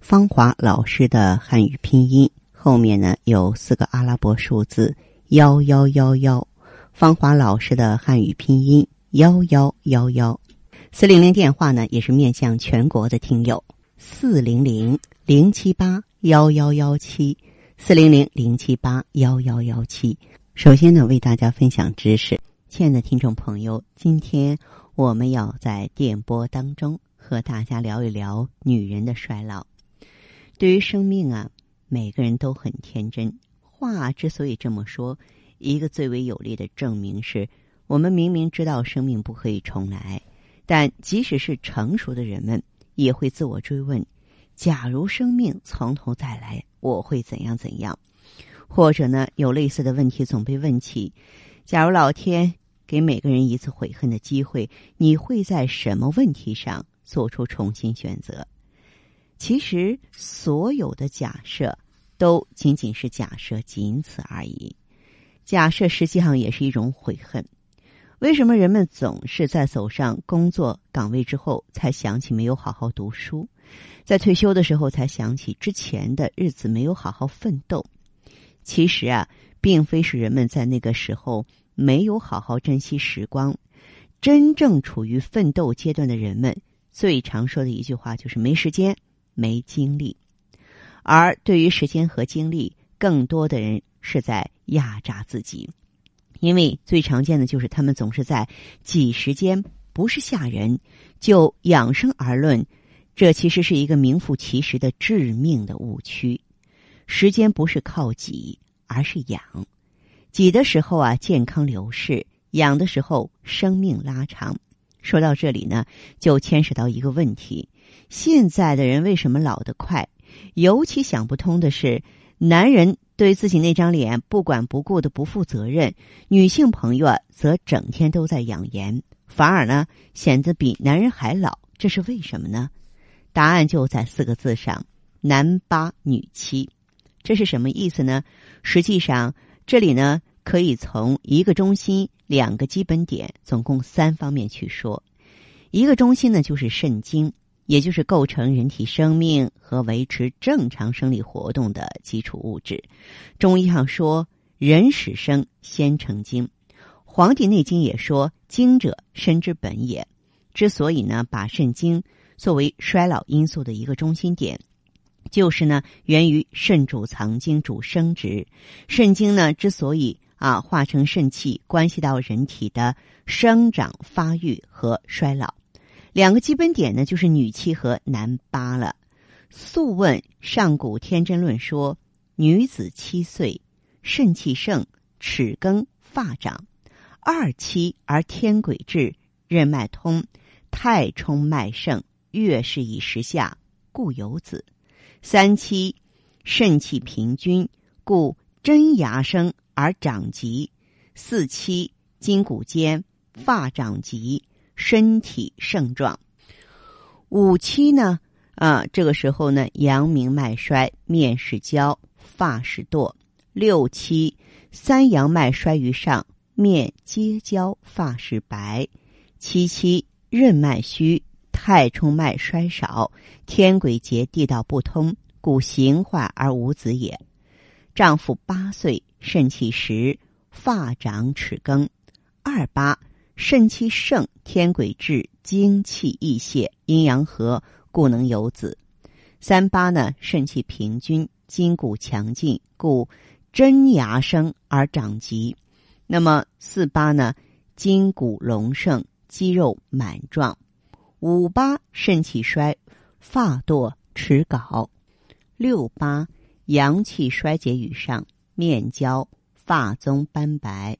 芳华老师的汉语拼音。后面呢有四个阿拉伯数字幺幺幺幺，芳华老师的汉语拼音幺幺幺幺，四零零电话呢也是面向全国的听友四零零零七八幺幺幺七四零零零七八幺幺幺七。首先呢为大家分享知识，亲爱的听众朋友，今天我们要在电波当中和大家聊一聊女人的衰老。对于生命啊。每个人都很天真。话之所以这么说，一个最为有力的证明是，我们明明知道生命不可以重来，但即使是成熟的人们，也会自我追问：假如生命从头再来，我会怎样怎样？或者呢，有类似的问题总被问起：假如老天给每个人一次悔恨的机会，你会在什么问题上做出重新选择？其实，所有的假设都仅仅是假设，仅此而已。假设实际上也是一种悔恨。为什么人们总是在走上工作岗位之后才想起没有好好读书，在退休的时候才想起之前的日子没有好好奋斗？其实啊，并非是人们在那个时候没有好好珍惜时光。真正处于奋斗阶段的人们，最常说的一句话就是没时间。没精力，而对于时间和精力，更多的人是在压榨自己，因为最常见的就是他们总是在挤时间，不是吓人。就养生而论，这其实是一个名副其实的致命的误区。时间不是靠挤，而是养。挤的时候啊，健康流逝；养的时候，生命拉长。说到这里呢，就牵扯到一个问题。现在的人为什么老得快？尤其想不通的是，男人对自己那张脸不管不顾的不负责任，女性朋友则整天都在养颜，反而呢显得比男人还老，这是为什么呢？答案就在四个字上：男八女七。这是什么意思呢？实际上，这里呢可以从一个中心、两个基本点，总共三方面去说。一个中心呢就是肾经。也就是构成人体生命和维持正常生理活动的基础物质。中医上说，人始生先成精，《黄帝内经》也说，精者身之本也。之所以呢，把肾经作为衰老因素的一个中心点，就是呢，源于肾主藏精，主生殖。肾经呢，之所以啊化成肾气，关系到人体的生长发育和衰老。两个基本点呢，就是女七和男八了。《素问·上古天真论》说：“女子七岁，肾气盛，齿更，发长；二七而天癸至，任脉通，太冲脉盛，月事以时下，故有子；三七肾气平均，故真牙生而长疾；四七筋骨坚，发长疾。”身体盛壮，五七呢？啊，这个时候呢，阳明脉衰，面是焦，发是堕。六七三阳脉衰于上，面皆焦，发是白。七七任脉虚，太冲脉衰少，天癸结，地道不通，故形坏而无子也。丈夫八岁，肾气实，发长齿更。二八。肾气盛，天癸至，精气溢泄，阴阳和，故能有子。三八呢，肾气平均，筋骨强劲，故真牙生而长疾。那么四八呢，筋骨隆盛，肌肉满壮。五八肾气衰，发堕齿槁。六八阳气衰竭于上，面焦，发棕斑白。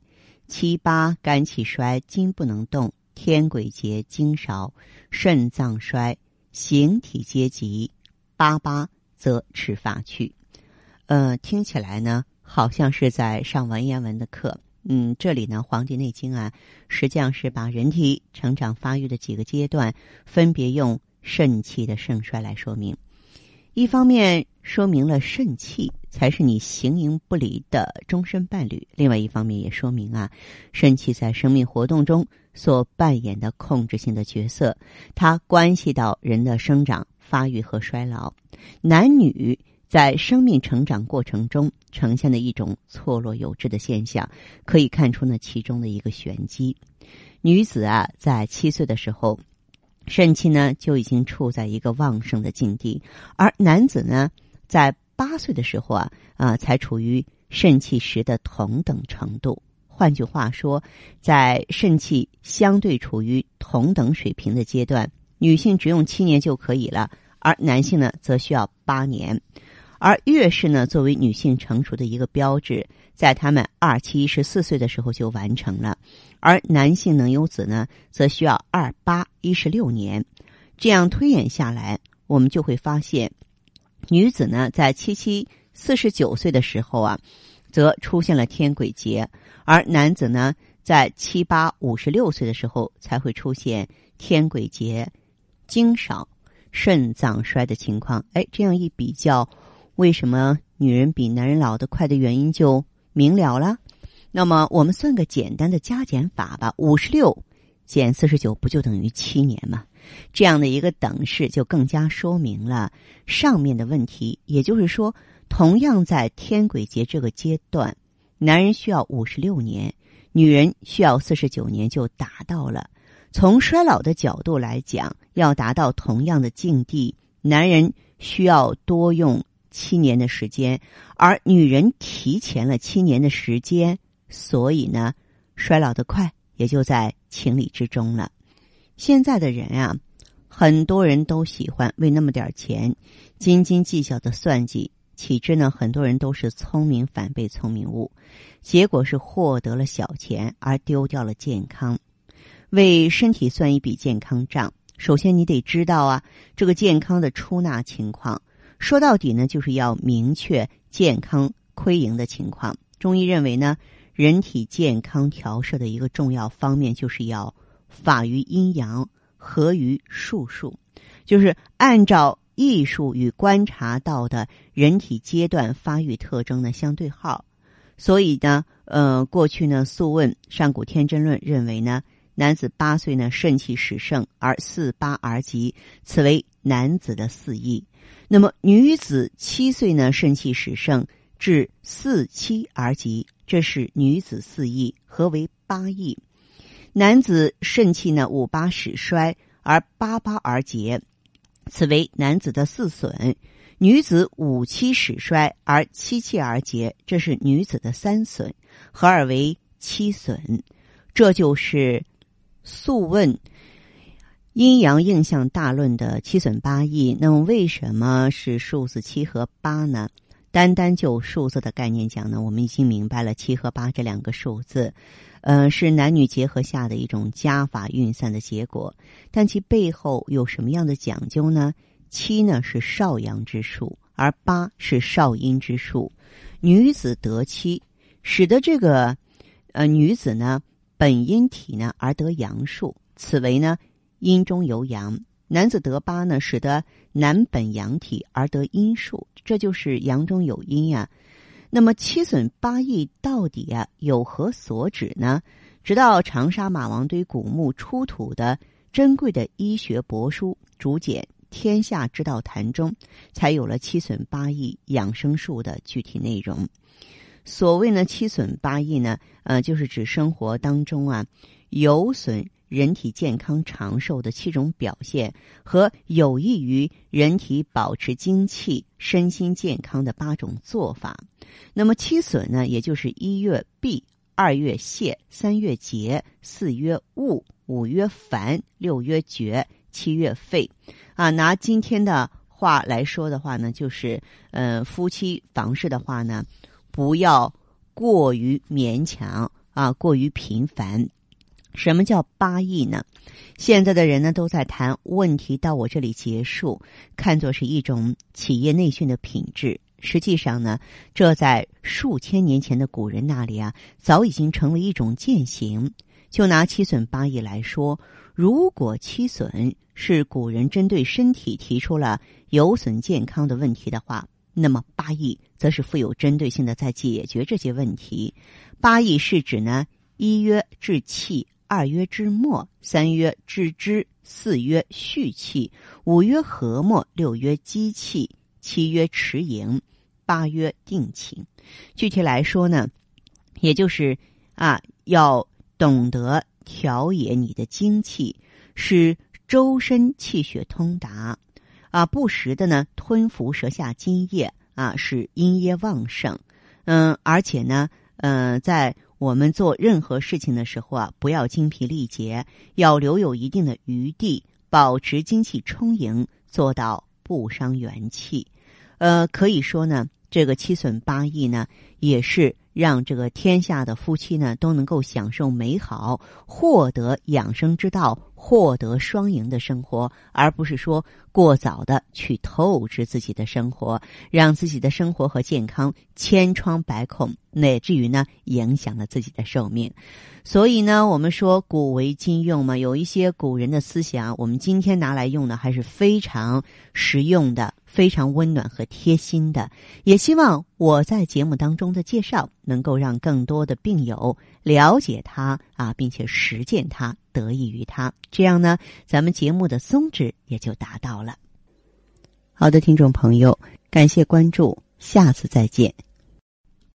七八肝气衰，筋不能动；天癸竭，精少；肾脏衰，形体皆急。八八则齿发去。呃，听起来呢，好像是在上文言文的课。嗯，这里呢，《黄帝内经》啊，实际上是把人体成长发育的几个阶段，分别用肾气的盛衰来说明。一方面说明了肾气才是你形影不离的终身伴侣；另外一方面也说明啊，肾气在生命活动中所扮演的控制性的角色，它关系到人的生长、发育和衰老，男女。在生命成长过程中呈现的一种错落有致的现象，可以看出呢其中的一个玄机。女子啊，在七岁的时候，肾气呢就已经处在一个旺盛的境地，而男子呢，在八岁的时候啊啊，才处于肾气时的同等程度。换句话说，在肾气相对处于同等水平的阶段，女性只用七年就可以了，而男性呢，则需要八年。而月事呢，作为女性成熟的一个标志，在他们二七一十四岁的时候就完成了，而男性能有子呢，则需要二八一十六年。这样推演下来，我们就会发现，女子呢在七七四十九岁的时候啊，则出现了天癸劫，而男子呢在七八五十六岁的时候才会出现天癸劫、精少、肾脏衰的情况。哎，这样一比较。为什么女人比男人老得快的原因就明了了。那么我们算个简单的加减法吧，五十六减四十九不就等于七年吗？这样的一个等式就更加说明了上面的问题。也就是说，同样在天癸节这个阶段，男人需要五十六年，女人需要四十九年就达到了。从衰老的角度来讲，要达到同样的境地，男人需要多用。七年的时间，而女人提前了七年的时间，所以呢，衰老的快也就在情理之中了。现在的人啊，很多人都喜欢为那么点钱斤斤计较的算计，岂知呢，很多人都是聪明反被聪明误，结果是获得了小钱而丢掉了健康。为身体算一笔健康账，首先你得知道啊，这个健康的出纳情况。说到底呢，就是要明确健康亏盈的情况。中医认为呢，人体健康调摄的一个重要方面，就是要法于阴阳，合于术数，就是按照艺术与观察到的人体阶段发育特征的相对号。所以呢，呃，过去呢，《素问·上古天真论》认为呢，男子八岁呢，肾气始盛而四八而极，此为男子的四义。那么女子七岁呢，肾气始盛至四七而极，这是女子四义。何为八义？男子肾气呢五八始衰而八八而竭，此为男子的四损；女子五七始衰而七七而竭，这是女子的三损。合二为七损，这就是《素问》。阴阳应象大论的七损八益，那么为什么是数字七和八呢？单单就数字的概念讲呢，我们已经明白了七和八这两个数字，呃，是男女结合下的一种加法运算的结果。但其背后有什么样的讲究呢？七呢是少阳之数，而八是少阴之数。女子得七，使得这个呃女子呢本阴体呢而得阳数，此为呢。阴中有阳，男子得八呢，使得男本阳体而得阴数，这就是阳中有阴呀。那么七损八益到底啊有何所指呢？直到长沙马王堆古墓出土的珍贵的医学帛书《竹简天下之道谈》中，才有了七损八益养生术的具体内容。所谓呢七损八益呢，呃，就是指生活当中啊有损。人体健康长寿的七种表现和有益于人体保持精气、身心健康的八种做法。那么七损呢？也就是一月闭，二月泄，三月节，四月戊，五月烦，六月绝，七月废。啊，拿今天的话来说的话呢，就是呃，夫妻房事的话呢，不要过于勉强啊，过于频繁。什么叫八亿呢？现在的人呢都在谈问题到我这里结束，看作是一种企业内训的品质。实际上呢，这在数千年前的古人那里啊，早已经成为一种践行。就拿七损八益来说，如果七损是古人针对身体提出了有损健康的问题的话，那么八益则是富有针对性的在解决这些问题。八益是指呢，一曰治气，二曰治末，三曰治之，四曰蓄气，五曰和末，六曰积气，七曰持盈，八曰定情。具体来说呢，也就是啊要。懂得调冶你的精气，使周身气血通达，啊，不时的呢吞服舌下津液，啊，使阴液旺盛。嗯，而且呢，嗯，在我们做任何事情的时候啊，不要精疲力竭，要留有一定的余地，保持精气充盈，做到不伤元气。呃，可以说呢，这个七损八益呢，也是。让这个天下的夫妻呢都能够享受美好，获得养生之道，获得双赢的生活，而不是说过早的去透支自己的生活，让自己的生活和健康千疮百孔，乃至于呢影响了自己的寿命。所以呢，我们说古为今用嘛，有一些古人的思想，我们今天拿来用呢，还是非常实用的。非常温暖和贴心的，也希望我在节目当中的介绍能够让更多的病友了解它啊，并且实践它，得益于他。这样呢，咱们节目的宗旨也就达到了。好的，听众朋友，感谢关注，下次再见。